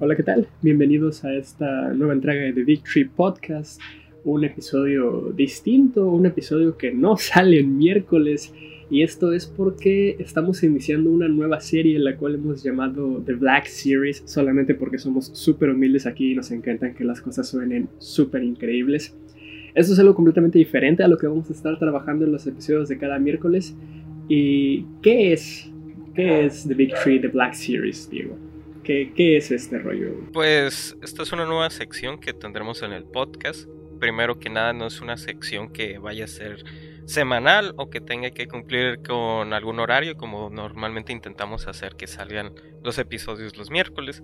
Hola, ¿qué tal? Bienvenidos a esta nueva entrega de The Victory Podcast. Un episodio distinto, un episodio que no sale el miércoles. Y esto es porque estamos iniciando una nueva serie la cual hemos llamado The Black Series, solamente porque somos súper humildes aquí y nos encantan que las cosas suenen súper increíbles. Esto es algo completamente diferente a lo que vamos a estar trabajando en los episodios de cada miércoles. ¿Y qué es? ¿Qué es The Victory, The Black Series, Diego? ¿Qué, ¿Qué es este rollo? Pues esta es una nueva sección que tendremos en el podcast. Primero que nada, no es una sección que vaya a ser semanal o que tenga que cumplir con algún horario como normalmente intentamos hacer que salgan los episodios los miércoles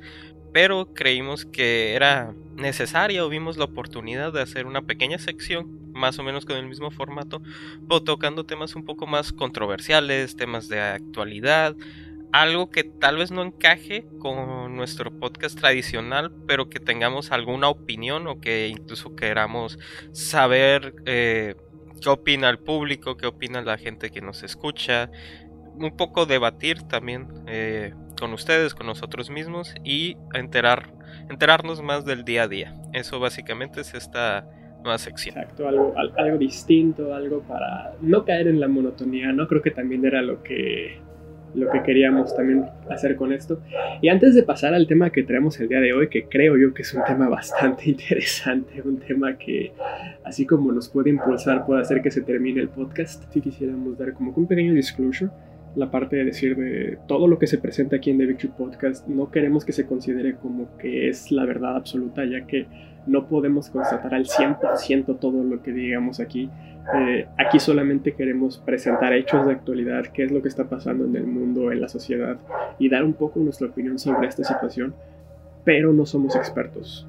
pero creímos que era necesaria o vimos la oportunidad de hacer una pequeña sección más o menos con el mismo formato pero tocando temas un poco más controversiales temas de actualidad algo que tal vez no encaje con nuestro podcast tradicional, pero que tengamos alguna opinión o que incluso queramos saber eh, qué opina el público, qué opina la gente que nos escucha, un poco debatir también eh, con ustedes, con nosotros mismos y enterar, enterarnos más del día a día. Eso básicamente es esta nueva sección. Exacto, algo, algo distinto, algo para no caer en la monotonía, ¿no? Creo que también era lo que lo que queríamos también hacer con esto. Y antes de pasar al tema que traemos el día de hoy, que creo yo que es un tema bastante interesante, un tema que así como nos puede impulsar, puede hacer que se termine el podcast, si quisiéramos dar como un pequeño disclosure la parte de decir de todo lo que se presenta aquí en The Victory Podcast, no queremos que se considere como que es la verdad absoluta, ya que no podemos constatar al 100% todo lo que digamos aquí. Eh, aquí solamente queremos presentar hechos de actualidad, qué es lo que está pasando en el mundo, en la sociedad, y dar un poco nuestra opinión sobre esta situación, pero no somos expertos.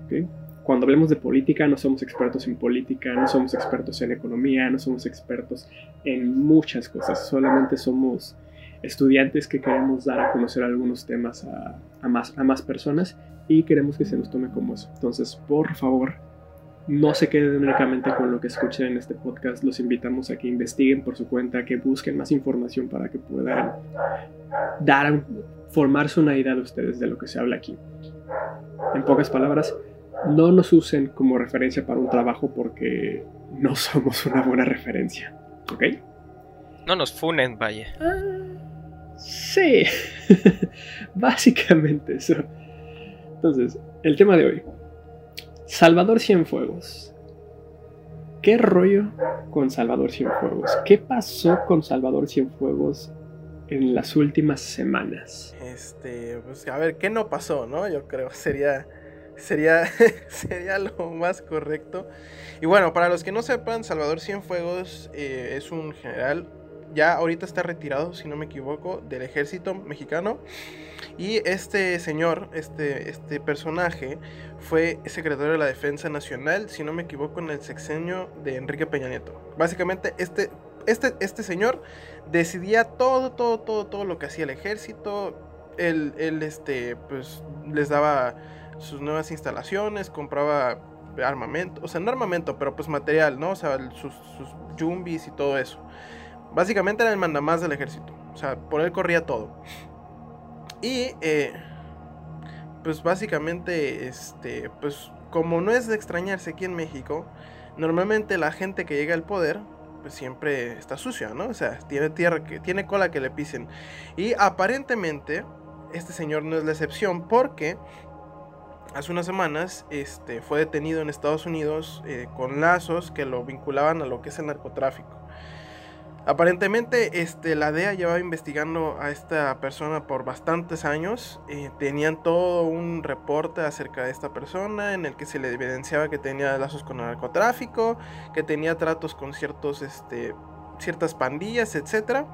Cuando hablemos de política, no somos expertos en política, no somos expertos en economía, no somos expertos en muchas cosas, solamente somos estudiantes que queremos dar a conocer algunos temas a, más, a más personas y queremos que se nos tome como eso. Entonces, por favor, no se queden únicamente con lo que escuchen en este podcast. Los invitamos a que investiguen por su cuenta, que busquen más información para que puedan dar, formarse una idea de ustedes de lo que se habla aquí. En pocas palabras, no nos usen como referencia para un trabajo porque no somos una buena referencia. ¿Ok? No nos funen, vaya. Ah. Sí, básicamente eso. Entonces, el tema de hoy. Salvador Cienfuegos. ¿Qué rollo con Salvador Cienfuegos? ¿Qué pasó con Salvador Cienfuegos en las últimas semanas? Este, pues a ver, ¿qué no pasó, no? Yo creo sería sería sería lo más correcto. Y bueno, para los que no sepan, Salvador Cienfuegos eh, es un general ya ahorita está retirado, si no me equivoco, del ejército mexicano. Y este señor, este, este personaje, fue secretario de la Defensa Nacional, si no me equivoco, en el sexenio de Enrique Peña Nieto. Básicamente, este, este, este señor decidía todo, todo, todo, todo lo que hacía el ejército. Él, él este, pues, les daba sus nuevas instalaciones, compraba armamento, o sea, no armamento, pero pues material, ¿no? O sea, sus, sus y todo eso. Básicamente era el mandamás del ejército. O sea, por él corría todo. Y, eh, pues básicamente, este, pues como no es de extrañarse aquí en México, normalmente la gente que llega al poder, pues siempre está sucia, ¿no? O sea, tiene tierra, que, tiene cola que le pisen. Y aparentemente, este señor no es la excepción porque hace unas semanas este, fue detenido en Estados Unidos eh, con lazos que lo vinculaban a lo que es el narcotráfico. Aparentemente, este, la DEA llevaba investigando a esta persona por bastantes años. Eh, tenían todo un reporte acerca de esta persona en el que se le evidenciaba que tenía lazos con el narcotráfico, que tenía tratos con ciertos, este, ciertas pandillas, etc.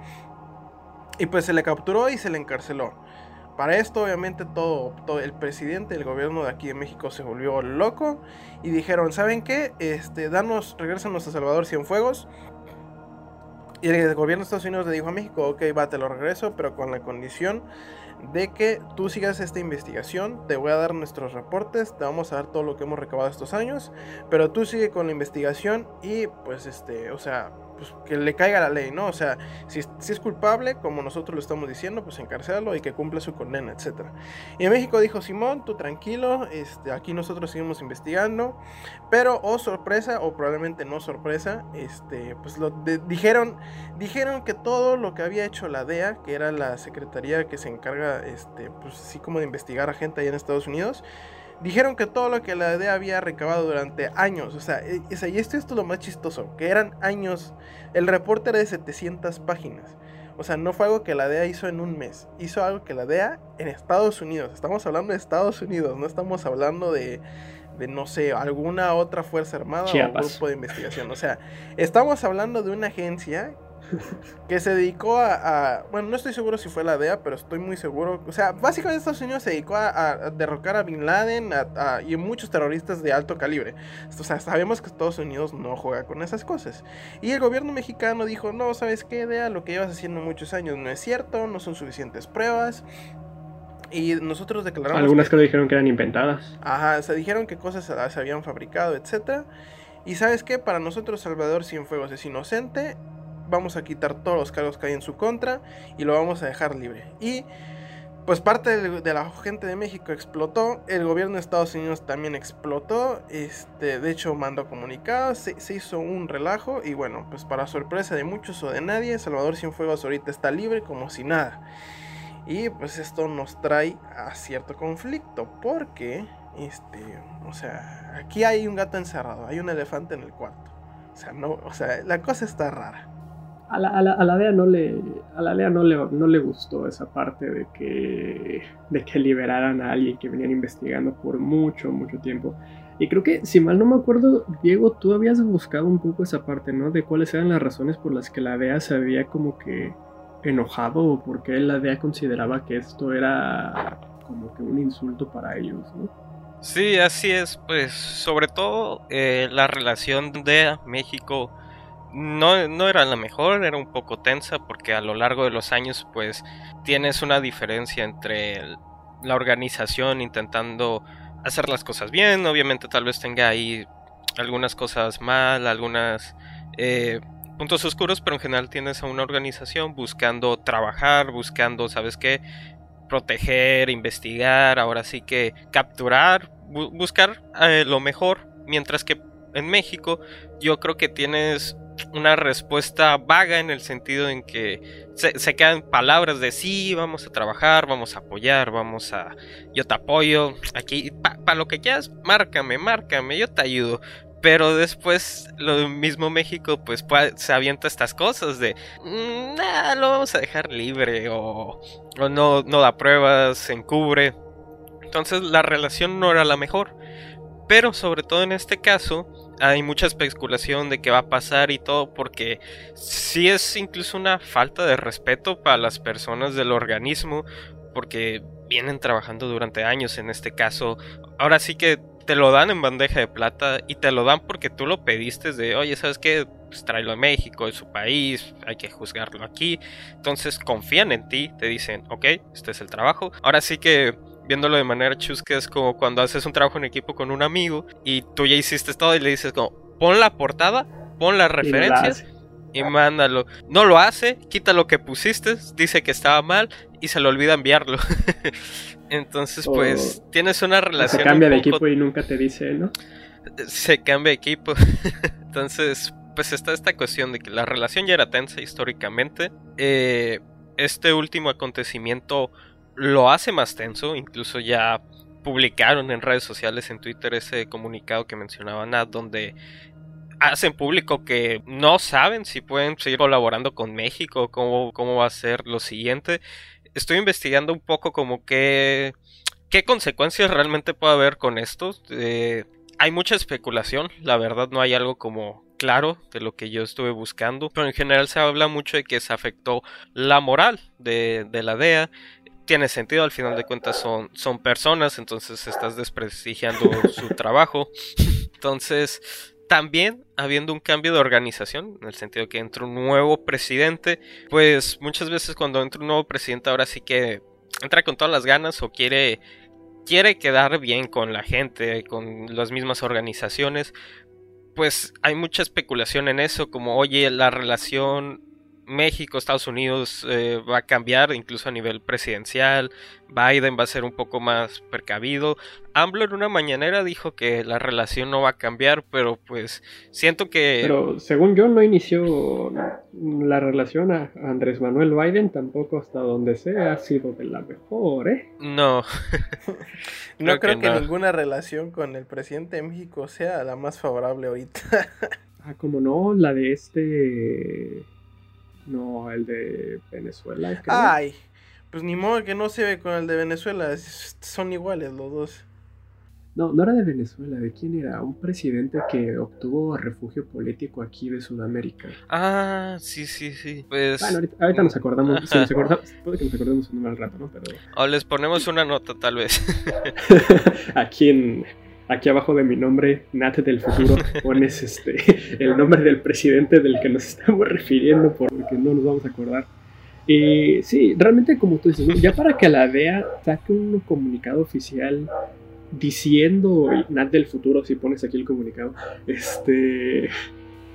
Y pues se le capturó y se le encarceló. Para esto, obviamente, todo, todo el presidente del gobierno de aquí en México se volvió loco y dijeron, ¿saben qué? Este, danos, regresanos a Salvador Cienfuegos y el gobierno de Estados Unidos le dijo a México, ok, va, te lo regreso, pero con la condición de que tú sigas esta investigación, te voy a dar nuestros reportes, te vamos a dar todo lo que hemos recabado estos años, pero tú sigue con la investigación y pues este, o sea, pues, que le caiga la ley, ¿no? O sea, si, si, es culpable, como nosotros lo estamos diciendo, pues encarcelarlo y que cumpla su condena, etc. Y en México dijo, Simón, tú tranquilo, este, aquí nosotros seguimos investigando, pero, oh sorpresa, o probablemente no sorpresa, este, pues lo dijeron, dijeron que todo lo que había hecho la DEA, que era la secretaría que se encarga, este, pues así como de investigar a gente allá en Estados Unidos, Dijeron que todo lo que la DEA había recabado durante años, o sea, y esto, es lo más chistoso, que eran años, el reporte era de 700 páginas. O sea, no fue algo que la DEA hizo en un mes, hizo algo que la DEA en Estados Unidos, estamos hablando de Estados Unidos, no estamos hablando de, de no sé, alguna otra fuerza armada o grupo de investigación. O sea, estamos hablando de una agencia que se dedicó a, Bueno, no estoy seguro si fue la DEA, pero estoy muy seguro. O sea, básicamente Estados Unidos se dedicó a, derrocar a Bin Laden y muchos terroristas de alto calibre. O sea, sabemos que Estados Unidos no juega con esas cosas. Y el gobierno mexicano dijo: No, ¿sabes qué, DEA? Lo que llevas haciendo muchos años no es cierto, no son suficientes pruebas. Y nosotros declaramos. Algunas que, dijeron que eran inventadas. Ajá, se dijeron que cosas se habían fabricado, etc. Y sabes qué, para nosotros Salvador Cienfuegos es inocente vamos a quitar todos los cargos que hay en su contra y lo vamos a dejar libre. Y pues parte de, la gente de México explotó, el gobierno de Estados Unidos también explotó, este, de hecho mandó comunicados, se, hizo un relajo y bueno, pues para sorpresa de muchos o de nadie, Salvador Cienfuegos ahorita está libre como si nada. Y pues esto nos trae a cierto conflicto, porque, este, o sea, aquí hay un gato encerrado, hay un elefante en el cuarto. O sea, no, o sea, la cosa está rara a la, DEA no le a la DEA no le, no le gustó esa parte de que de que liberaran a alguien que venían investigando por mucho mucho tiempo. Y creo que si mal no me acuerdo Diego tú habías buscado un poco esa parte no de cuáles eran las razones por las que la DEA se había como que enojado o por qué la DEA consideraba que esto era como que un insulto para ellos no Sí, así es, pues sobre todo eh, la relación de México no, no era la mejor, era un poco tensa porque a lo largo de los años pues tienes una diferencia entre la organización intentando hacer las cosas bien, obviamente tal vez tenga ahí algunas cosas mal, algunas eh, puntos oscuros, pero en general tienes a una organización buscando trabajar, buscando, ¿sabes qué? Proteger, investigar, ahora sí que capturar, buscar eh, lo mejor, mientras que en México yo creo que tienes una respuesta vaga en el sentido en que se, quedan palabras de sí, vamos a trabajar, vamos a apoyar, vamos a... Yo te apoyo, aquí, para lo que quieras, márcame, márcame, yo te ayudo. Pero después lo mismo México pues, se avienta estas cosas de mm, lo vamos a dejar libre o, o no, no da pruebas, se encubre. Entonces la relación no era la mejor. Pero sobre todo en este caso, hay mucha especulación de qué va a pasar y todo, porque sí es incluso una falta de respeto para las personas del organismo, porque vienen trabajando durante años en este caso. Ahora sí que te lo dan en bandeja de plata y te lo dan porque tú lo pediste de, oye, ¿sabes qué? Pues tráelo a México, es su país, hay que juzgarlo aquí. Entonces confían en ti, te dicen, ok, este es el trabajo. Ahora sí que viéndolo de manera chusca, es como cuando haces un trabajo en equipo con un amigo y tú ya hiciste todo y le dices como, pon la portada, pon las referencias y, mándalo. No lo hace, quita lo que pusiste, dice que estaba mal y se le olvida enviarlo. Entonces, pues, tienes una relación. Se cambia de equipo y nunca te dice, ¿no? Se cambia de equipo. Entonces, pues está esta cuestión de que la relación ya era tensa históricamente. Eh, este último acontecimiento lo hace más tenso, incluso ya publicaron en redes sociales, en Twitter, ese comunicado que mencionaba Nat, donde hacen público que no saben si pueden seguir colaborando con México, cómo, cómo va a ser lo siguiente. Estoy investigando un poco como que qué consecuencias realmente puede haber con esto. Eh, hay mucha especulación, la verdad no hay algo como claro de lo que yo estuve buscando, pero en general se habla mucho de que se afectó la moral de, de la DEA, tiene sentido, al final de cuentas son, son personas, entonces estás desprestigiando su trabajo. Entonces, también habiendo un cambio de organización, en el sentido que entra un nuevo presidente, pues muchas veces cuando entra un nuevo presidente ahora sí que entra con todas las ganas o quiere quiere quedar bien con la gente, con las mismas organizaciones, pues hay mucha especulación en eso, como oye, la relación México, Estados Unidos eh, va a cambiar, incluso a nivel presidencial. Biden va a ser un poco más precavido. AMLO en una mañanera dijo que la relación no va a cambiar, pero pues siento que... Pero según yo no inició la relación a Andrés Manuel Biden, tampoco hasta donde sea ha sido de la mejor, ¿eh? No. no creo, que, ninguna relación con el presidente de México sea la más favorable ahorita. ah, como no, la de este no, el de Venezuela. Ay, pues ni modo que no se ve con el de Venezuela. Son iguales los dos. No, no era de Venezuela, ¿de quién era? Un presidente que obtuvo refugio político aquí de Sudamérica. Ah, sí, sí, sí. Pues... Bueno, ahorita, nos acordamos, si nos acordamos, puede que nos acordemos en un mal rato, ¿no? Pero... O les ponemos una nota, tal vez. aquí en, aquí abajo de mi nombre, Nat del futuro, pones este, el nombre del presidente del que nos estamos refiriendo porque no nos vamos a acordar. Y sí, realmente como tú dices, ya para que la DEA saque un comunicado oficial diciendo, Nat del futuro, si pones aquí el comunicado, este,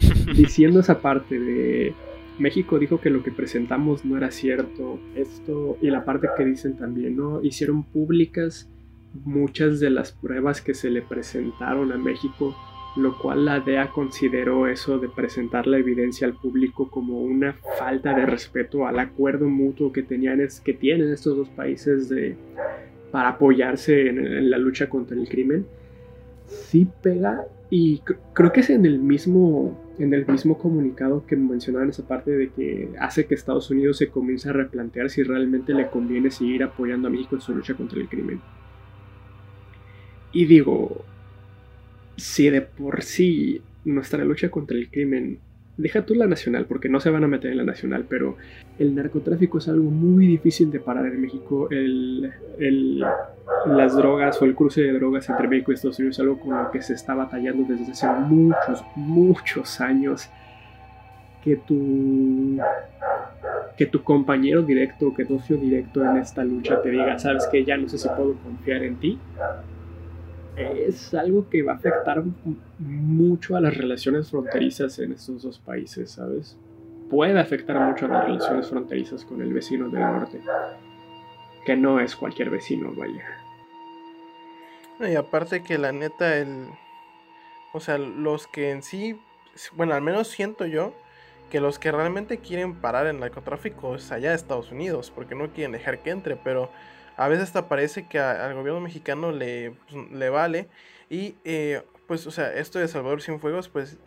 diciendo esa parte de México dijo que lo que presentamos no era cierto, esto, y la parte que dicen también, ¿no? Hicieron públicas muchas de las pruebas que se le presentaron a México, lo cual la DEA consideró eso de presentar la evidencia al público como una falta de respeto al acuerdo mutuo que, tenían, que tienen estos dos países de, para apoyarse en, la lucha contra el crimen. Sí pega y creo que es en el mismo en el mismo comunicado que mencionaban esa parte de que hace que Estados Unidos se comience a replantear si realmente le conviene seguir apoyando a México en su lucha contra el crimen. Y digo, si de por sí nuestra lucha contra el crimen, deja tú la nacional, porque no se van a meter en la nacional, pero el narcotráfico es algo muy difícil de parar en México. El, las drogas o el cruce de drogas entre México y Estados Unidos es algo con lo que se está batallando desde hace muchos, muchos años. Que tu, que tu compañero directo, que tu socio directo en esta lucha te diga, sabes que ya no sé si puedo confiar en ti, es algo que va a afectar mucho a las relaciones fronterizas en estos dos países, ¿sabes? Puede afectar mucho a las relaciones fronterizas con el vecino del norte, que no es cualquier vecino, vaya. Y aparte que la neta, el... O sea, los que en sí, bueno, al menos siento yo, que los que realmente quieren parar el narcotráfico es allá de Estados Unidos, porque no quieren dejar que entre, pero a veces hasta parece que al gobierno mexicano le, pues, le vale. Y eh, pues, o sea, esto de Salvador Cienfuegos, pues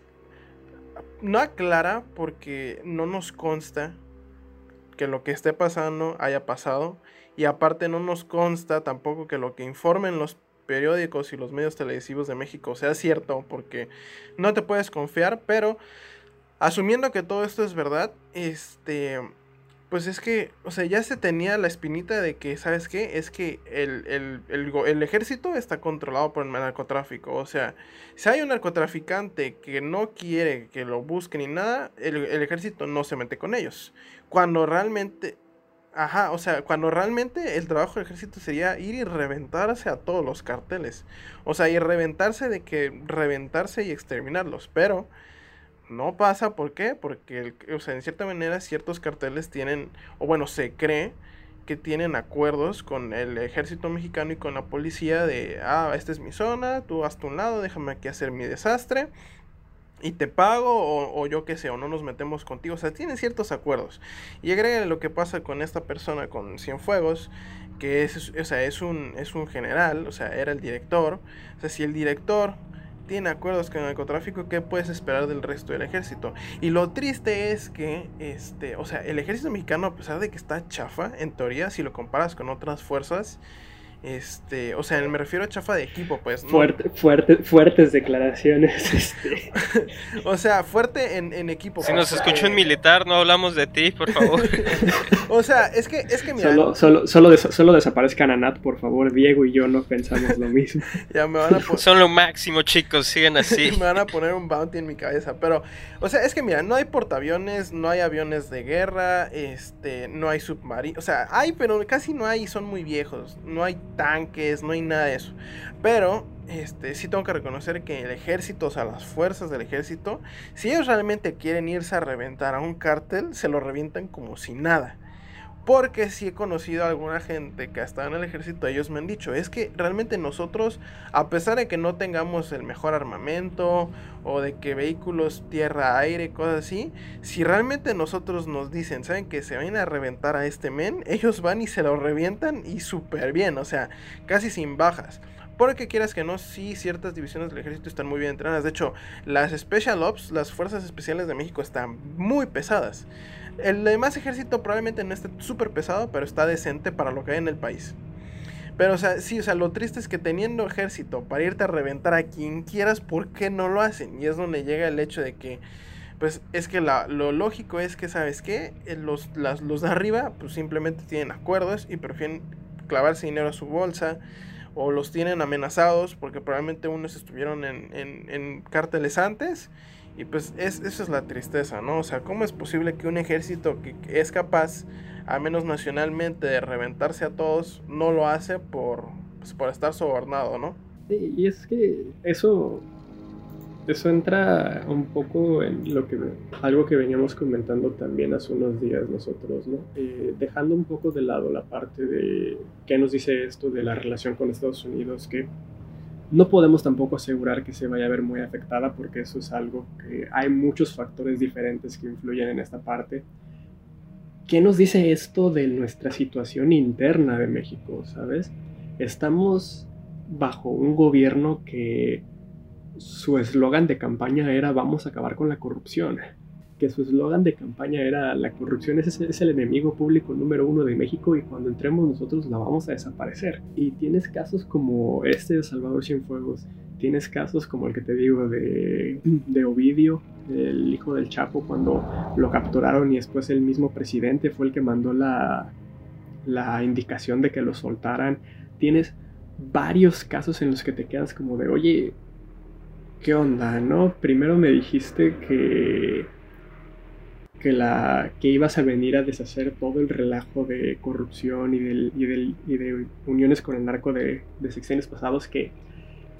no aclara porque no nos consta que lo que esté pasando haya pasado. Y aparte no nos consta tampoco que lo que informen los periódicos y los medios televisivos de México sea cierto, porque no te puedes confiar, pero asumiendo que todo esto es verdad, este pues es que, o sea, ya se tenía la espinita de que, ¿sabes qué? Es que el, ejército está controlado por el narcotráfico. O sea, si hay un narcotraficante que no quiere que lo busque ni nada, el, ejército no se mete con ellos. Cuando realmente, ajá, o sea, cuando realmente el trabajo del ejército sería ir y reventarse a todos los carteles. O sea, y reventarse de que reventarse y exterminarlos. Pero no pasa, ¿por qué? Porque, o sea, en cierta manera ciertos carteles tienen, o bueno, se cree que tienen acuerdos con el ejército mexicano y con la policía de, ah, esta es mi zona, tú vas a un lado, déjame aquí hacer mi desastre y te pago o, yo qué sé, o no nos metemos contigo, o sea, tienen ciertos acuerdos. Y agrega lo que pasa con esta persona con Cienfuegos, que es, o sea, es un, es un general, o sea, era el director, o sea, si el director tiene acuerdos con el narcotráfico, ¿qué puedes esperar del resto del ejército? Y lo triste es que, este, o sea, el ejército mexicano, a pesar de que está chafa, en teoría, si lo comparas con otras fuerzas, este, o sea, me refiero a chafa de equipo, pues. Fuerte, fuerte, fuertes declaraciones. Este. o sea, fuerte en, equipo. Si nos escuchó un militar, no hablamos de ti, por favor. o sea, es que, es que mira. Solo, solo, solo, solo desaparezcan a Nat, por favor. Diego y yo no pensamos lo mismo. ya me van a Son lo máximo, chicos, siguen así. me van a poner un bounty en mi cabeza. Pero, o sea, es que mira, no hay portaaviones, no hay aviones de guerra, este, no hay submarinos. O sea, hay, pero casi no hay, son muy viejos. No hay tanques, no hay nada de eso. Pero este, sí tengo que reconocer que el ejército, o sea, las fuerzas del ejército, si ellos realmente quieren irse a reventar a un cártel, se lo revientan como si nada. Porque si he conocido a alguna gente que ha estado en el ejército, ellos me han dicho, es que realmente nosotros, a pesar de que no tengamos el mejor armamento o de que vehículos tierra, aire, cosas así, si realmente nosotros nos dicen, saben que se van a reventar a este men, ellos van y se lo revientan y súper bien, o sea, casi sin bajas. Porque quieras que no, sí, ciertas divisiones del ejército están muy bien entrenadas. De hecho, las Special Ops, las Fuerzas Especiales de México, están muy pesadas. El demás ejército probablemente no esté súper pesado, pero está decente para lo que hay en el país. Pero, o sea, sí, o sea, lo triste es que teniendo ejército para irte a reventar a quien quieras, ¿por qué no lo hacen? Y es donde llega el hecho de que, pues, es que lo lógico es que, ¿sabes qué? Eh, los, los de arriba, pues, simplemente tienen acuerdos y prefieren clavarse dinero a su bolsa o los tienen amenazados porque probablemente unos estuvieron en, en, cárteles antes. Y pues es, esa es la tristeza, ¿no? O sea, ¿cómo es posible que un ejército que es capaz, al menos nacionalmente, de reventarse a todos, no lo hace por, pues, por estar sobornado, ¿no? Sí, y es que eso eso entra un poco en lo que algo que veníamos comentando también hace unos días nosotros, ¿no? Eh, dejando un poco de lado la parte de qué nos dice esto de la relación con Estados Unidos, que no podemos tampoco asegurar que se vaya a ver muy afectada porque eso es algo que hay muchos factores diferentes que influyen en esta parte. ¿Qué nos dice esto de nuestra situación interna de México, sabes? Estamos bajo un gobierno que su eslogan de campaña era vamos a acabar con la corrupción. Que su eslogan de campaña era la corrupción es, es, el enemigo público número uno de México y cuando entremos nosotros la vamos a desaparecer. Y tienes casos como este de Salvador Cienfuegos, tienes casos como el que te digo de, de Ovidio, el hijo del Chapo, cuando lo capturaron y después el mismo presidente fue el que mandó la, la indicación de que lo soltaran. Tienes varios casos en los que te quedas como de, oye, ¿qué onda, no? Primero me dijiste que que, la, que ibas a venir a deshacer todo el relajo de corrupción y, del, y, del, y de uniones con el narco de, de, sexenios pasados, que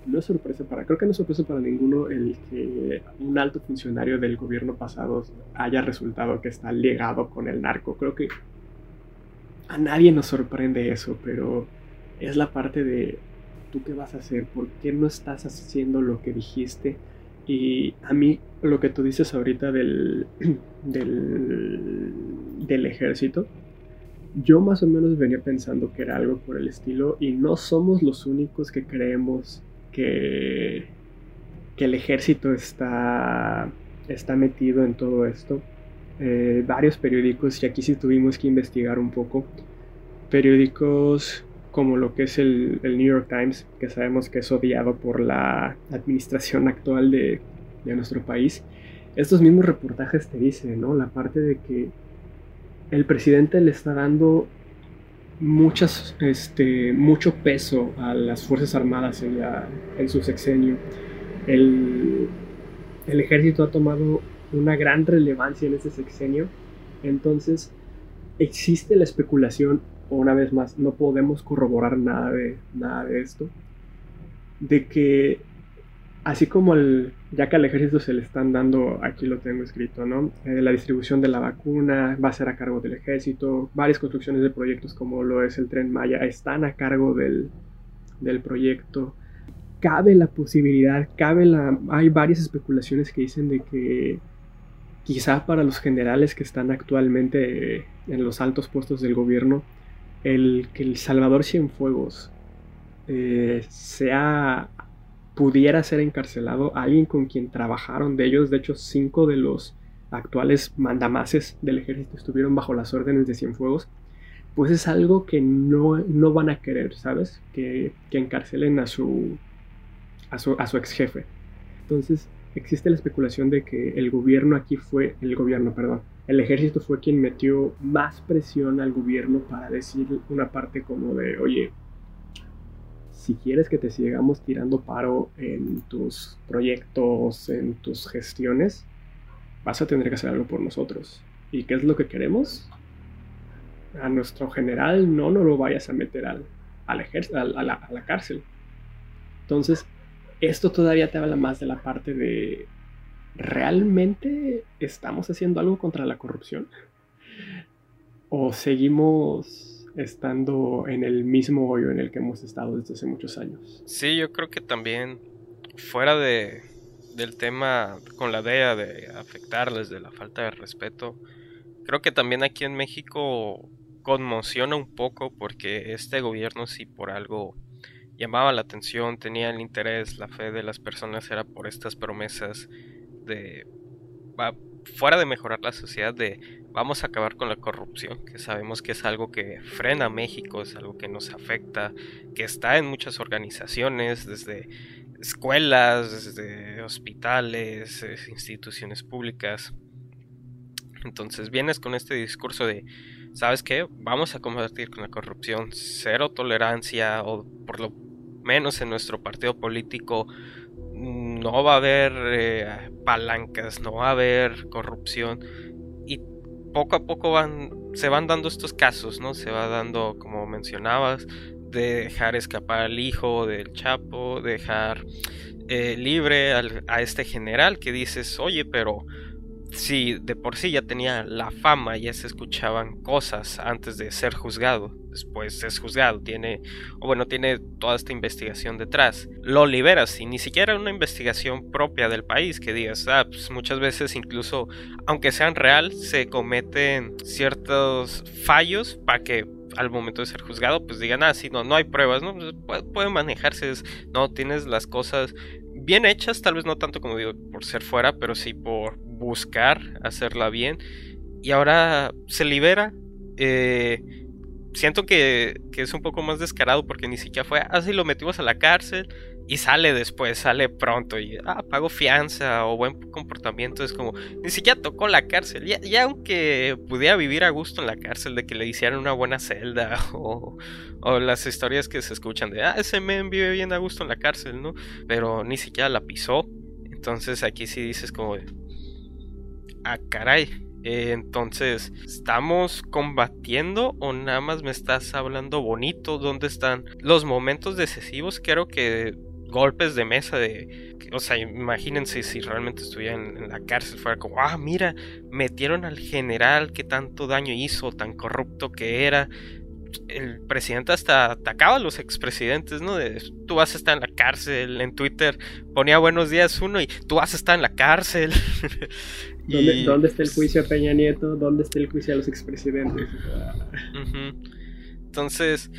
no es sorpresa para, creo que no es sorpresa para ninguno el que un alto funcionario del gobierno pasado haya resultado que está ligado con el narco. Creo que a nadie nos sorprende eso, pero es la parte de ¿tú qué vas a hacer? ¿Por qué no estás haciendo lo que dijiste? Y a mí lo que tú dices ahorita del, del, ejército, yo más o menos venía pensando que era algo por el estilo y no somos los únicos que creemos que, que el ejército está, está metido en todo esto. Eh, varios periódicos, y aquí sí tuvimos que investigar un poco, periódicos como lo que es el, New York Times, que sabemos que es odiado por la administración actual de, nuestro país, estos mismos reportajes te dicen, ¿no? La parte de que el presidente le está dando muchas, este, mucho peso a las Fuerzas Armadas en, su sexenio. El, el ejército ha tomado una gran relevancia en ese sexenio. Entonces, existe la especulación una vez más, no podemos corroborar nada de, nada de esto, de que así como el, ya que al ejército se le están dando, aquí lo tengo escrito, ¿no? Eh, la distribución de la vacuna va a ser a cargo del ejército, varias construcciones de proyectos como lo es el tren Maya están a cargo del, del proyecto. Cabe la posibilidad, cabe la, hay varias especulaciones que dicen de que quizá para los generales que están actualmente en los altos puestos del gobierno, el que el Salvador Cienfuegos eh, sea pudiera ser encarcelado alguien con quien trabajaron de ellos de hecho cinco de los actuales mandamases del ejército estuvieron bajo las órdenes de Cienfuegos pues es algo que no, no van a querer sabes que, que encarcelen a su a su, a su ex jefe. Entonces existe la especulación de que el gobierno aquí fue el gobierno perdón el ejército fue quien metió más presión al gobierno para decir una parte como de, oye, si quieres que te sigamos tirando paro en tus proyectos, en tus gestiones, vas a tener que hacer algo por nosotros. ¿Y qué es lo que queremos? A nuestro general no nos lo vayas a meter al, a la cárcel. Entonces, esto todavía te habla más de la parte de, ¿realmente estamos haciendo algo contra la corrupción? ¿O seguimos estando en el mismo hoyo en el que hemos estado desde hace muchos años? Sí, yo creo que también fuera de, del tema con la DEA de afectarles, de la falta de respeto, creo que también aquí en México conmociona un poco porque este gobierno sí por algo llamaba la atención, tenía el interés, la fe de las personas era por estas promesas de fuera de mejorar la sociedad de vamos a acabar con la corrupción, que sabemos que es algo que frena a México, es algo que nos afecta, que está en muchas organizaciones, desde escuelas, desde hospitales, instituciones públicas. Entonces vienes con este discurso de, ¿sabes qué? Vamos a combatir con la corrupción, cero tolerancia, o por lo menos en nuestro partido político, no va a haber eh, palancas, no va a haber corrupción. Y poco a poco van, se van dando estos casos, ¿no? Se va dando, como mencionabas, de dejar escapar al hijo del Chapo, dejar eh, libre a este general que dices, oye, pero si de por sí ya tenía la fama, ya se escuchaban cosas antes de ser juzgado, después es juzgado, tiene, o bueno, tiene toda esta investigación detrás, lo liberas y ni siquiera una investigación propia del país que digas, ah, pues muchas veces incluso, aunque sean real, se cometen ciertos fallos para que al momento de ser juzgado, pues digan, ah, sí, no, no hay pruebas, ¿no? Pues, puede, manejarse, no, tienes las cosas bien hechas, tal vez no tanto como digo por ser fuera, pero sí por buscar hacerla bien. Y ahora se libera. Eh, siento que, es un poco más descarado porque ni siquiera fue así lo metimos a la cárcel y sale después, sale pronto y ah, pago fianza o buen comportamiento. Es como, ni siquiera tocó la cárcel. Ya, aunque pudiera vivir a gusto en la cárcel, de que le hicieran una buena celda o, o las historias que se escuchan de, ah, ese men vive bien a gusto en la cárcel, ¿no? Pero ni siquiera la pisó. Entonces aquí sí dices como, ah, caray. Eh, entonces, ¿estamos combatiendo o nada más me estás hablando bonito? ¿Dónde están los momentos decisivos? Creo que golpes de mesa de... O sea, imagínense si realmente estuvieran en la cárcel, fuera como, ah, mira, metieron al general que tanto daño hizo, tan corrupto que era, el presidente hasta atacaba a los expresidentes, ¿no? De, tú vas a estar en la cárcel, en Twitter ponía buenos días uno y tú vas a estar en la cárcel. ¿Dónde, está el juicio a Peña Nieto? ¿Dónde está el juicio a los expresidentes? Entonces,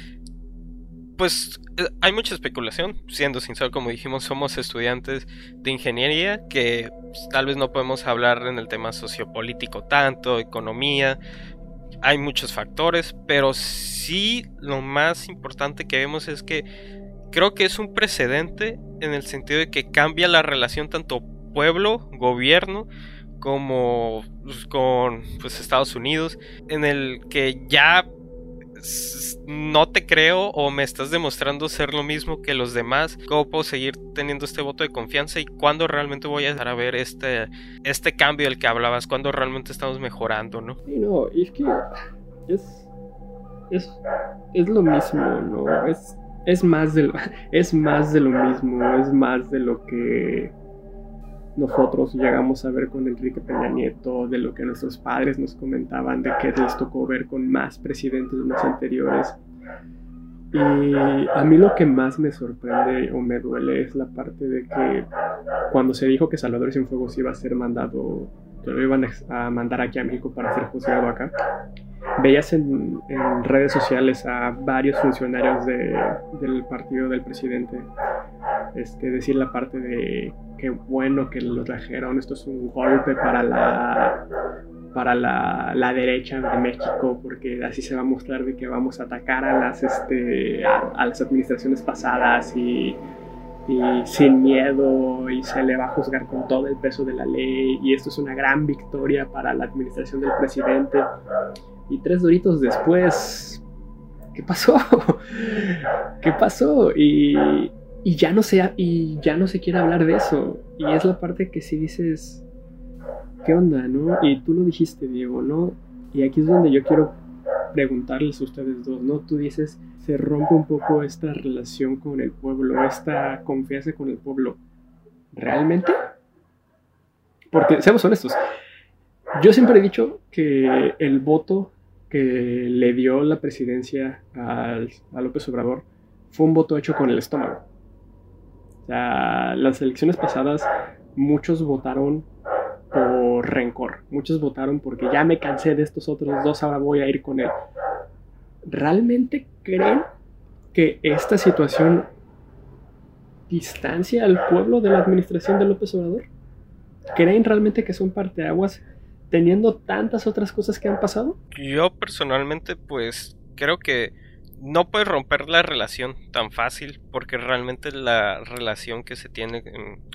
pues eh, hay mucha especulación, siendo sincero, como dijimos, somos estudiantes de ingeniería que pues, tal vez no podemos hablar en el tema sociopolítico tanto, economía, hay muchos factores, pero sí lo más importante que vemos es que creo que es un precedente en el sentido de que cambia la relación tanto pueblo, gobierno, como pues, con pues, Estados Unidos, en el que ya no te creo o me estás demostrando ser lo mismo que los demás, ¿cómo puedo seguir teniendo este voto de confianza y cuándo realmente voy a dar a ver este, este cambio del que hablabas, cuándo realmente estamos mejorando, ¿no? Sí, no, es que es, es, es lo mismo, ¿no? Es, es, más de es más de lo mismo, es más de lo que nosotros llegamos a ver con Enrique Peña Nieto, de lo que nuestros padres nos comentaban, de que les tocó ver con más presidentes más anteriores. Y a mí lo que más me sorprende o me duele es la parte de que cuando se dijo que Salvador Cienfuegos iba a ser mandado, lo iban a mandar aquí a México para ser juzgado acá, veías en, redes sociales a varios funcionarios del partido del presidente este, decir la parte de qué bueno que lo trajeron, esto es un golpe para la para la, la, derecha de México, porque así se va a mostrar de que vamos a atacar a las, este, a, las administraciones pasadas y, sin miedo y se le va a juzgar con todo el peso de la ley y esto es una gran victoria para la administración del presidente. Y tres doritos después, ¿qué pasó? ¿Qué pasó? Y, y ya no se y ya no se quiere hablar de eso y es la parte que si dices qué onda no y tú lo dijiste Diego no y aquí es donde yo quiero preguntarles a ustedes dos, ¿no? Tú dices, se rompe un poco esta relación con el pueblo, esta confianza con el pueblo. ¿Realmente? Porque, seamos honestos, yo siempre he dicho que el voto que le dio la presidencia a López Obrador fue un voto hecho con el estómago. O sea, las elecciones pasadas muchos votaron por rencor, muchos votaron porque ya me cansé de estos otros dos, ahora voy a ir con él. ¿Realmente creen que esta situación distancia al pueblo de la administración de López Obrador? ¿Creen realmente que son parteaguas teniendo tantas otras cosas que han pasado? Yo personalmente pues creo que no puedes romper la relación tan fácil porque realmente la relación que se tiene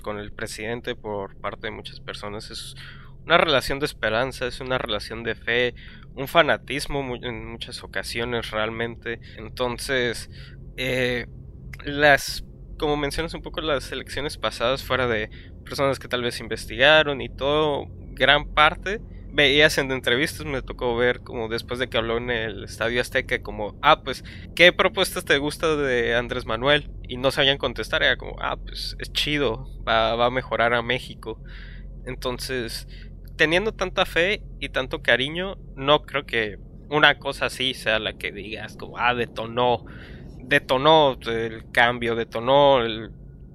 con el presidente por parte de muchas personas es una relación de esperanza, es una relación de fe, un fanatismo en muchas ocasiones realmente. Entonces, eh, las, como mencionas un poco las elecciones pasadas, fuera de personas que tal vez investigaron y todo, gran parte veías en entrevistas, me tocó ver como después de que habló en el Estadio Azteca, como, ah, pues, ¿qué propuestas te gusta de Andrés Manuel? Y no sabían contestar, era como, ah, pues, es chido, va, va a mejorar a México. Entonces, teniendo tanta fe y tanto cariño, no creo que una cosa así sea la que digas, como, ah, detonó, detonó el cambio, detonó el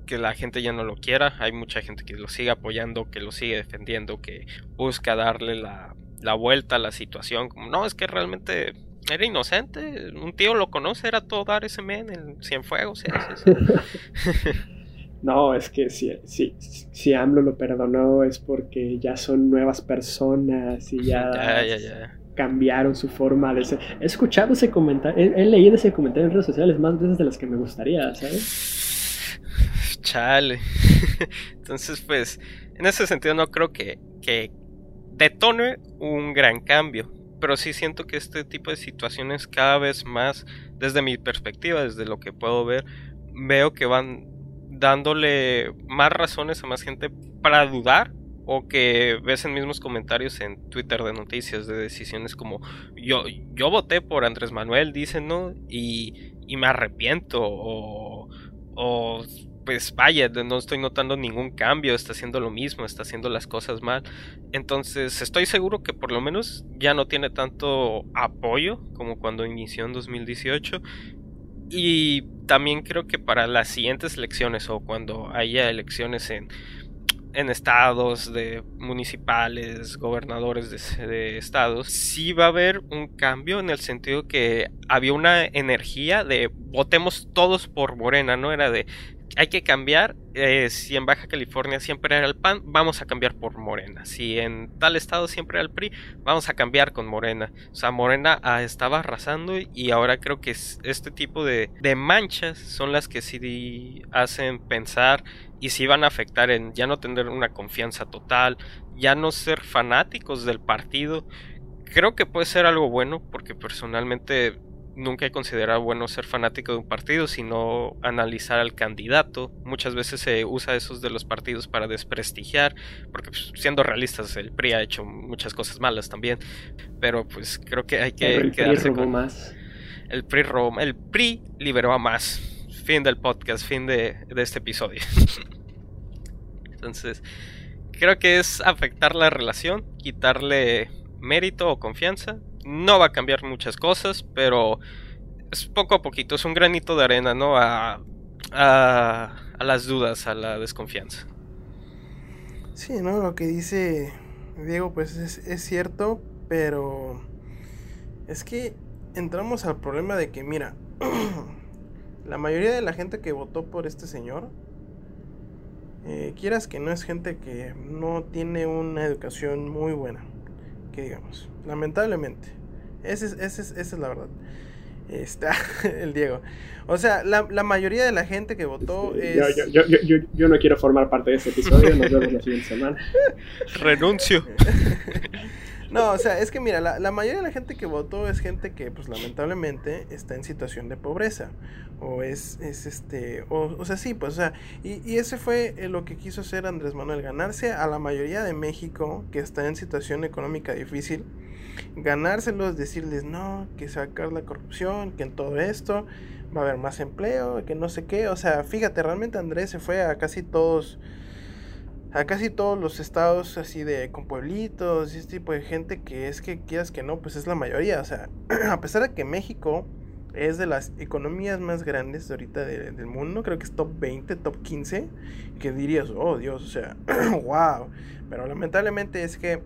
que la gente ya no lo quiera. Hay mucha gente que lo sigue apoyando, que lo sigue defendiendo, que busca darle la, vuelta a la situación. Como, no, es que realmente era inocente. Un tío lo conoce, era todo dar ese men en Cienfuegos. no, es que si, si, si AMLO lo perdonó es porque ya son nuevas personas y ya, cambiaron su forma de ser. He escuchado ese comentario, he, he, leído ese comentario en redes sociales más veces de las que me gustaría, ¿sabes? Chale. Entonces, pues, en ese sentido no creo que, que detone un gran cambio. Pero sí siento que este tipo de situaciones cada vez más, desde mi perspectiva, desde lo que puedo ver, veo que van dándole más razones a más gente para dudar o que ves en mismos comentarios en Twitter de noticias de decisiones como yo, yo voté por Andrés Manuel, dicen, ¿no? Y, y me arrepiento o, o pues vaya, no estoy notando ningún cambio, está haciendo lo mismo, está haciendo las cosas mal. Entonces estoy seguro que por lo menos ya no tiene tanto apoyo como cuando inició en 2018. Y también creo que para las siguientes elecciones o cuando haya elecciones en, en estados de municipales, gobernadores de, de, estados, sí va a haber un cambio en el sentido que había una energía de votemos todos por Morena, no era de hay que cambiar. Eh, si en Baja California siempre era el PAN, vamos a cambiar por Morena. Si en tal estado siempre era el PRI, vamos a cambiar con Morena. O sea, Morena ah, estaba arrasando y ahora creo que este tipo de, de, manchas son las que sí hacen pensar y sí van a afectar en ya no tener una confianza total, ya no ser fanáticos del partido. Creo que puede ser algo bueno porque personalmente nunca he considerado bueno ser fanático de un partido, sino analizar al candidato. Muchas veces se usa esos de los partidos para desprestigiar, porque pues, siendo realistas, el PRI ha hecho muchas cosas malas también, pero pues creo que hay que el quedarse PRI más. El PRI robó, el PRI liberó a más. Fin del podcast, fin de, de este episodio. Entonces, creo que es afectar la relación, quitarle mérito o confianza no va a cambiar muchas cosas, pero es poco a poquito, es un granito de arena, ¿no? A, a, las dudas, a la desconfianza. Sí, ¿no? Lo que dice Diego, pues es, es cierto, pero es que entramos al problema de que, mira, la mayoría de la gente que votó por este señor, eh, quieras que no es gente que no tiene una educación muy buena, que digamos, lamentablemente. Esa es, esa es, la verdad. Está el Diego. O sea, la, mayoría de la gente que votó es... Yo, yo, yo, no quiero formar parte de este episodio, nos vemos la siguiente semana. Renuncio. No, o sea, es que mira, la, mayoría de la gente que votó es gente que, pues lamentablemente, está en situación de pobreza. O es, es este, o, o sea, sí, pues, o sea, y, y ese fue lo que quiso hacer Andrés Manuel, ganarse a la mayoría de México que está en situación económica difícil ganárselos, decirles no, que sacar la corrupción, que en todo esto va a haber más empleo, que no sé qué. O sea, fíjate, realmente Andrés se fue a casi todos, a casi todos los estados así de con pueblitos y este tipo de gente que es que quieras que no, pues es la mayoría. O sea, a pesar de que México es de las economías más grandes de ahorita del mundo, creo que es top 20, top 15, que dirías, oh Dios, o sea, wow. Pero lamentablemente es que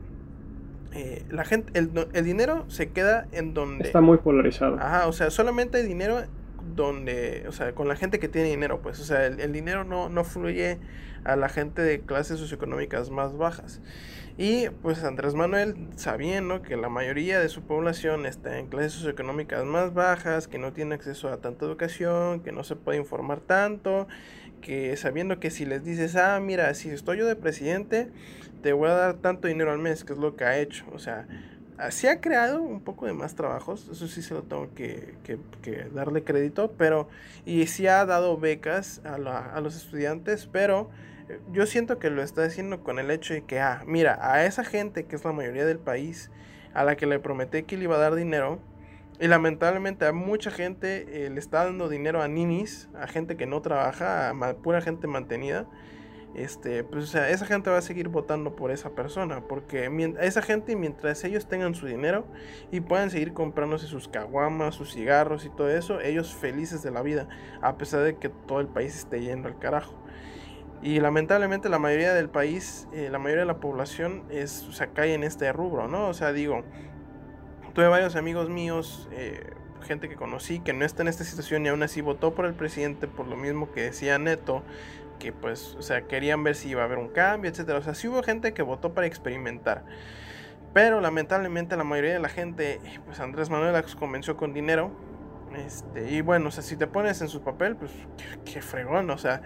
eh, la gente, el, el, dinero se queda en donde... Está muy polarizado. Ajá, o sea, solamente hay dinero donde, o sea, con la gente que tiene dinero, pues, o sea, el, el dinero no, no fluye a la gente de clases socioeconómicas más bajas. Y pues Andrés Manuel, sabiendo que la mayoría de su población está en clases socioeconómicas más bajas, que no tiene acceso a tanta educación, que no se puede informar tanto, que sabiendo que si les dices, ah, mira, si estoy yo de presidente, te voy a dar tanto dinero al mes, que es lo que ha hecho. O sea, así ha creado un poco de más trabajos, eso sí se lo tengo que, que, darle crédito, pero, y sí ha dado becas a, a los estudiantes, pero yo siento que lo está haciendo con el hecho de que, ah, mira, a esa gente que es la mayoría del país, a la que le prometí que le iba a dar dinero, y lamentablemente a mucha gente eh, le está dando dinero a ninis, a gente que no trabaja, a pura gente mantenida. Este, pues o sea, esa gente va a seguir votando por esa persona, porque esa gente mientras ellos tengan su dinero y puedan seguir comprándose sus caguamas, sus cigarros y todo eso, ellos felices de la vida, a pesar de que todo el país esté yendo al carajo. Y lamentablemente la mayoría del país, eh, la mayoría de la población es, o sea, cae en este rubro, ¿no? O sea, digo, tuve varios amigos míos, eh, gente que conocí, que no está en esta situación y aún así votó por el presidente por lo mismo que decía Neto, que pues, o sea, querían ver si iba a haber un cambio, etcétera. O sea, sí hubo gente que votó para experimentar. Pero lamentablemente la mayoría de la gente, pues Andrés Manuel las convenció con dinero. Este, y bueno, o sea, si te pones en su papel, pues qué fregón, o sea,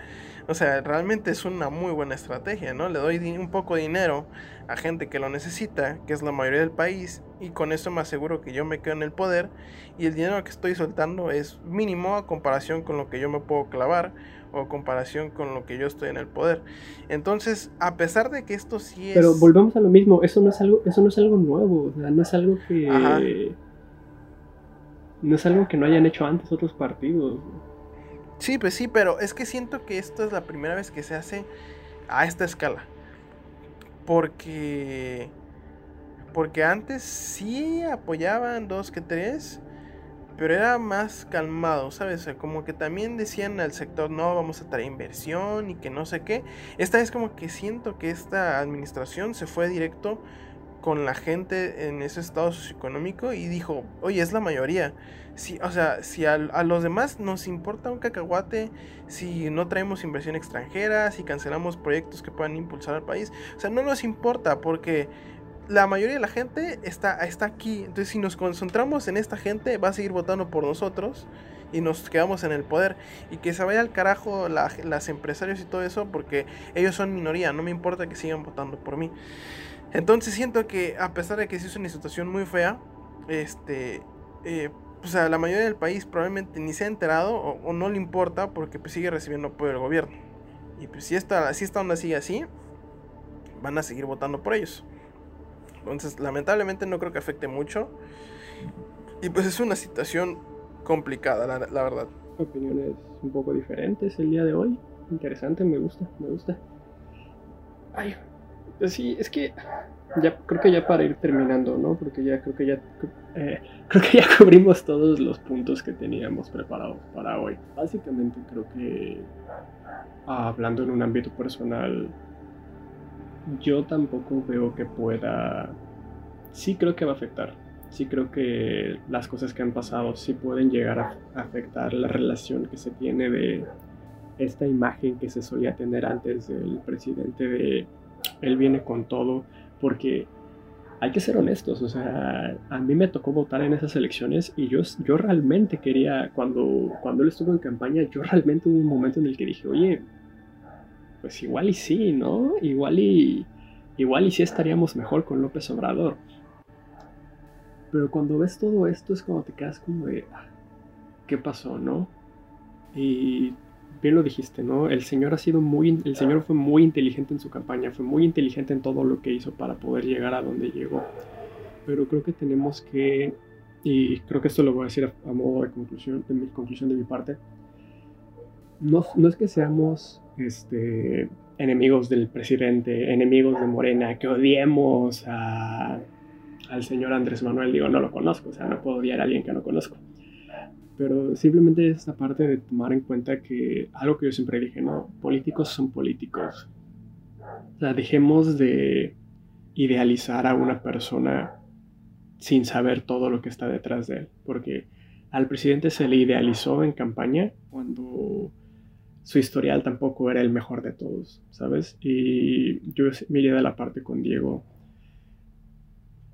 o sea, realmente es una muy buena estrategia, ¿no? Le doy un poco de dinero a gente que lo necesita, que es la mayoría del país, y con eso me aseguro que yo me quedo en el poder y el dinero que estoy soltando es mínimo a comparación con lo que yo me puedo clavar o a comparación con lo que yo estoy en el poder. Entonces, a pesar de que esto sí es Pero volvemos a lo mismo, eso no es algo eso no es algo nuevo, o sea, no es algo que no es algo que no hayan hecho antes otros partidos. Sí, pues sí, pero es que siento que esto es la primera vez que se hace a esta escala. Porque. Porque antes sí apoyaban dos que tres. Pero era más calmado, ¿sabes? como que también decían al sector, no, vamos a traer inversión y que no sé qué. Esta vez como que siento que esta administración se fue directo con la gente en ese estado socioeconómico y dijo, oye, es la mayoría. Si, o sea, si a, los demás nos importa un cacahuate, si no traemos inversión extranjera, si cancelamos proyectos que puedan impulsar al país, o sea, no nos importa porque la mayoría de la gente está, está aquí. Entonces, si nos concentramos en esta gente, va a seguir votando por nosotros y nos quedamos en el poder. Y que se vaya al carajo las empresarios y todo eso, porque ellos son minoría. No me importa que sigan votando por mí. Entonces siento que a pesar de que sí es una situación muy fea, este, eh, o sea, la mayoría del país probablemente ni se ha enterado o, no le importa porque pues, sigue recibiendo apoyo del gobierno. Y pues si esta, si esta onda sigue así, van a seguir votando por ellos. Entonces, lamentablemente no creo que afecte mucho. Y pues es una situación complicada, la, verdad. Opiniones un poco diferentes el día de hoy. Interesante, me gusta, me gusta. Ay, pues sí, es que ya creo que ya para ir terminando, ¿no? Porque ya creo que ya eh, creo que ya cubrimos todos los puntos que teníamos preparados para hoy. Básicamente creo que hablando en un ámbito personal, yo tampoco veo que pueda. Sí creo que va a afectar. Sí creo que las cosas que han pasado sí pueden llegar a afectar la relación que se tiene de esta imagen que se solía tener antes del presidente de él viene con todo, porque hay que ser honestos, o sea, a mí me tocó votar en esas elecciones y yo, yo realmente quería, cuando, cuando él estuvo en campaña, yo realmente hubo un momento en el que dije, oye, pues igual y sí, ¿no? Igual y, igual y sí estaríamos mejor con López Obrador. Pero cuando ves todo esto es como te quedas como de, ah, ¿qué pasó, no? Y bien lo dijiste, ¿no? El señor ha sido muy, el señor fue muy inteligente en su campaña, fue muy inteligente en todo lo que hizo para poder llegar a donde llegó. pero creo que tenemos que, y creo que esto lo voy a decir a, modo de conclusión, de mi conclusión de mi parte, no, no es que seamos este, enemigos del presidente, enemigos de Morena, que odiemos a, al señor Andrés Manuel, digo, no lo conozco, o sea, no puedo odiar a alguien que no conozco. Pero simplemente esta parte de tomar en cuenta que algo que yo siempre dije, ¿no? Políticos son políticos. O sea, dejemos de idealizar a una persona sin saber todo lo que está detrás de él. Porque al presidente se le idealizó en campaña cuando su historial tampoco era el mejor de todos, ¿sabes? Y yo me iría de la parte con Diego.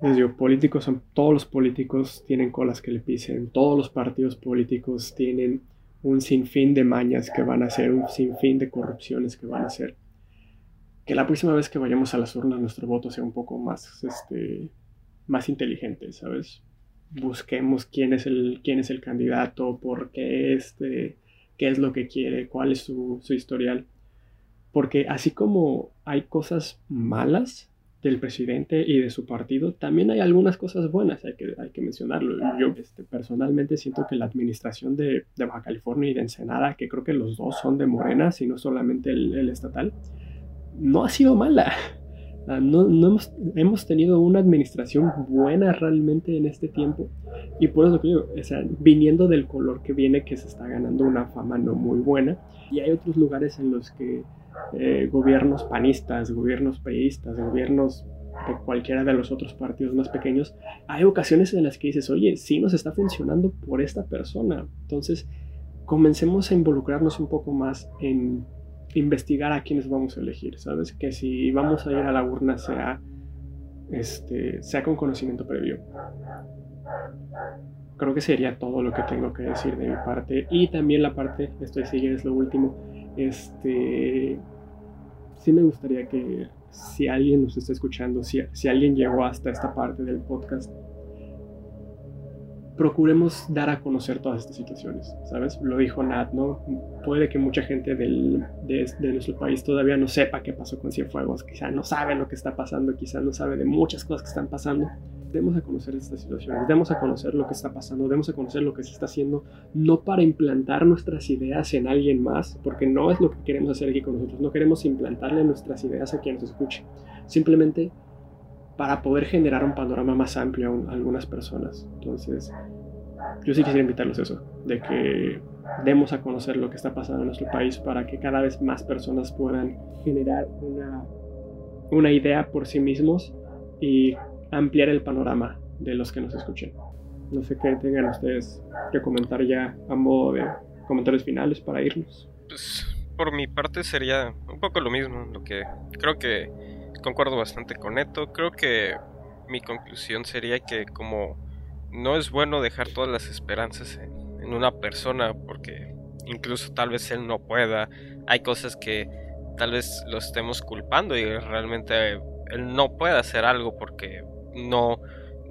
Les digo, políticos son, todos los políticos tienen colas que le pisen, todos los partidos políticos tienen un sinfín de mañas que van a hacer, un sinfín de corrupciones que van a hacer. Que la próxima vez que vayamos a las urnas nuestro voto sea un poco más, este, más inteligente, ¿sabes? Busquemos quién es el, quién es el candidato, por qué este qué es lo que quiere, cuál es su, historial. Porque así como hay cosas malas del presidente y de su partido, también hay algunas cosas buenas, hay que, hay que mencionarlo. Yo este, personalmente siento que la administración de, Baja California y de Ensenada, que creo que los dos son de Morena, sino solamente el estatal, no ha sido mala. Ah, no, hemos, hemos, tenido una administración buena realmente en este tiempo. Y por eso que digo, o sea, viniendo del color que viene, que se está ganando una fama no muy buena. Y hay otros lugares en los que eh, gobiernos panistas, gobiernos peístas, gobiernos de cualquiera de los otros partidos más pequeños, hay ocasiones en las que dices, oye, sí nos está funcionando por esta persona. Entonces, comencemos a involucrarnos un poco más en investigar a quiénes vamos a elegir, ¿sabes? Que si vamos a ir a la urna sea, este, sea con conocimiento previo. Creo que sería todo lo que tengo que decir de mi parte. Y también la parte, esto sigue es lo último, este, sí me gustaría que si alguien nos está escuchando, si, si alguien llegó hasta esta parte del podcast, procuremos dar a conocer todas estas situaciones, ¿sabes? Lo dijo Nat, ¿no? Puede que mucha gente del, de, nuestro país todavía no sepa qué pasó con Cienfuegos, quizá no sabe lo que está pasando, quizá no sabe de muchas cosas que están pasando. Demos a conocer estas situaciones, demos a conocer lo que está pasando, demos a conocer lo que se está haciendo, no para implantar nuestras ideas en alguien más, porque no es lo que queremos hacer aquí con nosotros, no queremos implantarle nuestras ideas a quien nos escuche, simplemente para poder generar un panorama más amplio a, algunas personas. Entonces, yo sí quisiera invitarlos a eso, de que demos a conocer lo que está pasando en nuestro país para que cada vez más personas puedan generar una, una idea por sí mismos y ampliar el panorama de los que nos escuchen. No sé qué tengan ustedes que comentar ya a de comentarios finales para irnos. Pues por mi parte sería un poco lo mismo, lo que creo que concuerdo bastante con Neto. Creo que mi conclusión sería que como no es bueno dejar todas las esperanzas en, una persona porque incluso tal vez él no pueda, hay cosas que tal vez lo estemos culpando y realmente él no puede hacer algo porque no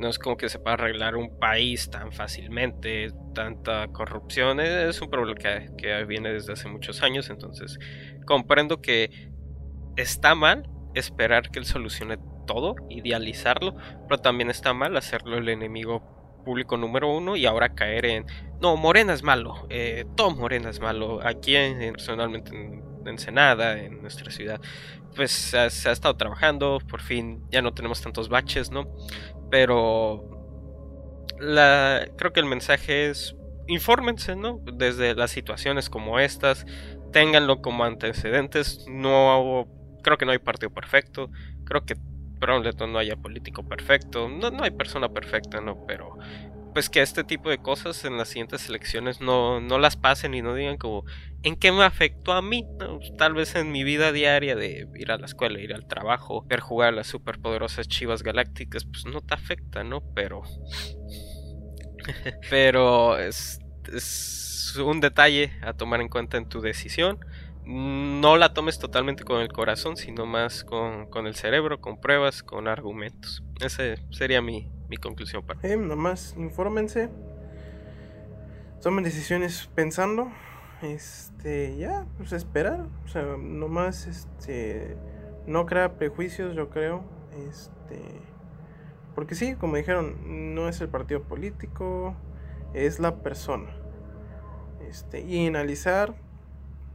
no es como que se pueda arreglar un país tan fácilmente, tanta corrupción, es un problema que, viene desde hace muchos años, entonces comprendo que está mal, esperar que él solucione todo, idealizarlo, pero también está mal hacerlo el enemigo público número uno y ahora caer en no, Morena es malo, eh, todo Morena es malo, aquí en, personalmente en, Ensenada, en nuestra ciudad, pues se ha, estado trabajando, por fin ya no tenemos tantos baches, ¿no? Pero la, creo que el mensaje es infórmense, ¿no? Desde las situaciones como estas, ténganlo como antecedentes, no creo que no hay partido perfecto, creo que probablemente no haya político perfecto, no hay persona perfecta, ¿no? Pero pues que este tipo de cosas en las siguientes elecciones no, no las pasen y no digan como en qué me afectó a mí, tal vez en mi vida diaria de ir a la escuela, ir al trabajo, ver jugar a las superpoderosas chivas galácticas, pues no te afecta, ¿no? Pero... Pero es, es un detalle a tomar en cuenta en tu decisión no la tomes totalmente con el corazón, sino más con, el cerebro, con pruebas, con argumentos. Esa sería mi, conclusión para. Eh, nomás infórmense. Tomen decisiones pensando. Este, ya, pues esperar. O sea, nomás este no crea prejuicios, yo creo. Este Porque sí, como dijeron, no es el partido político, es la persona. Este, y analizar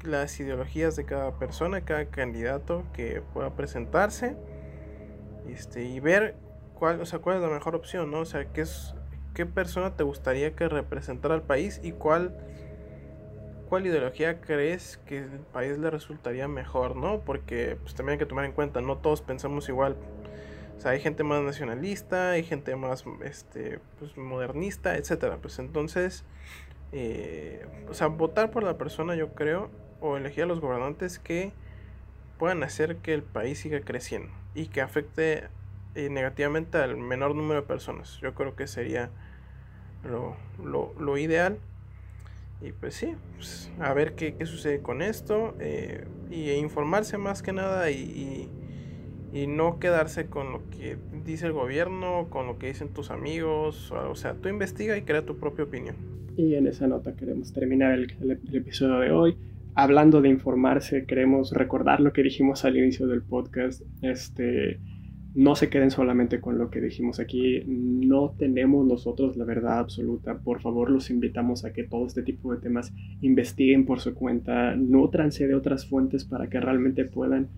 las ideologías de cada persona, cada candidato que pueda presentarse. Este, y ver cuál, o sea, cuál es la mejor opción, ¿no? O sea, qué es qué persona te gustaría que representara al país y cuál cuál ideología crees que el país le resultaría mejor, ¿no? Porque pues también hay que tomar en cuenta, no todos pensamos igual. O sea, hay gente más nacionalista, hay gente más este, pues, modernista, etcétera. Pues entonces, eh, o sea, votar por la persona, yo creo, o elegir a los gobernantes que puedan hacer que el país siga creciendo y que afecte eh, negativamente al menor número de personas. Yo creo que sería lo, lo, lo ideal. Y pues sí, pues, a ver qué, qué, sucede con esto eh, y informarse más que nada y, y, y, no quedarse con lo que dice el gobierno, con lo que dicen tus amigos, o, sea, tú investiga y crea tu propia opinión. Y en esa nota queremos terminar el, el, el episodio de hoy. Hablando de informarse, queremos recordar lo que dijimos al inicio del podcast. Este, no se queden solamente con lo que dijimos aquí, no tenemos nosotros la verdad absoluta, por favor los invitamos a que todo este tipo de temas investiguen por su cuenta, nutranse de otras fuentes para que realmente puedan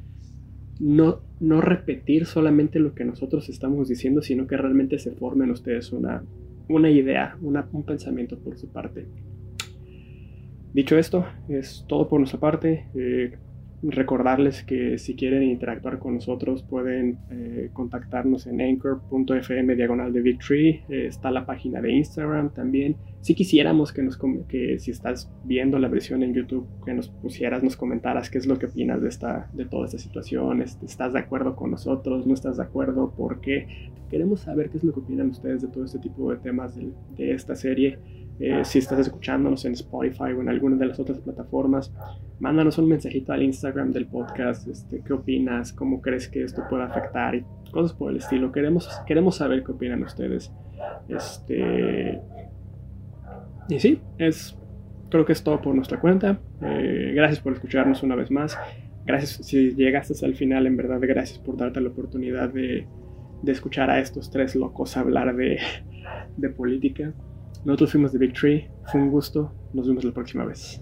no, no repetir solamente lo que nosotros estamos diciendo, sino que realmente se formen ustedes una, una idea, un pensamiento por su parte. Dicho esto, es todo por nuestra parte. Eh, recordarles que si quieren interactuar con nosotros pueden eh, contactarnos en anchor.fm diagonal de Tree. Eh, está la página de Instagram también. Si quisiéramos que, nos que si estás viendo la versión en YouTube, que nos pusieras, nos comentaras qué es lo que opinas de, esta, de toda esta situación. ¿Estás de acuerdo con nosotros? ¿No estás de acuerdo? ¿Por qué? Queremos saber qué es lo que opinan ustedes de todo este tipo de temas de esta serie. Eh, si estás escuchándonos en Spotify o en alguna de las otras plataformas, mándanos un mensajito al Instagram del podcast, este, qué opinas, cómo crees que esto puede afectar y cosas por el estilo. Queremos, queremos saber qué opinan ustedes. Este, y sí, es, creo que es todo por nuestra cuenta. Eh, gracias por escucharnos una vez más. Gracias si llegaste hasta el final, en verdad, gracias por darte la oportunidad de, de escuchar a estos tres locos hablar de, de política. Nosotros fuimos de Big Tree. Fue un gusto. Nos vemos la próxima vez.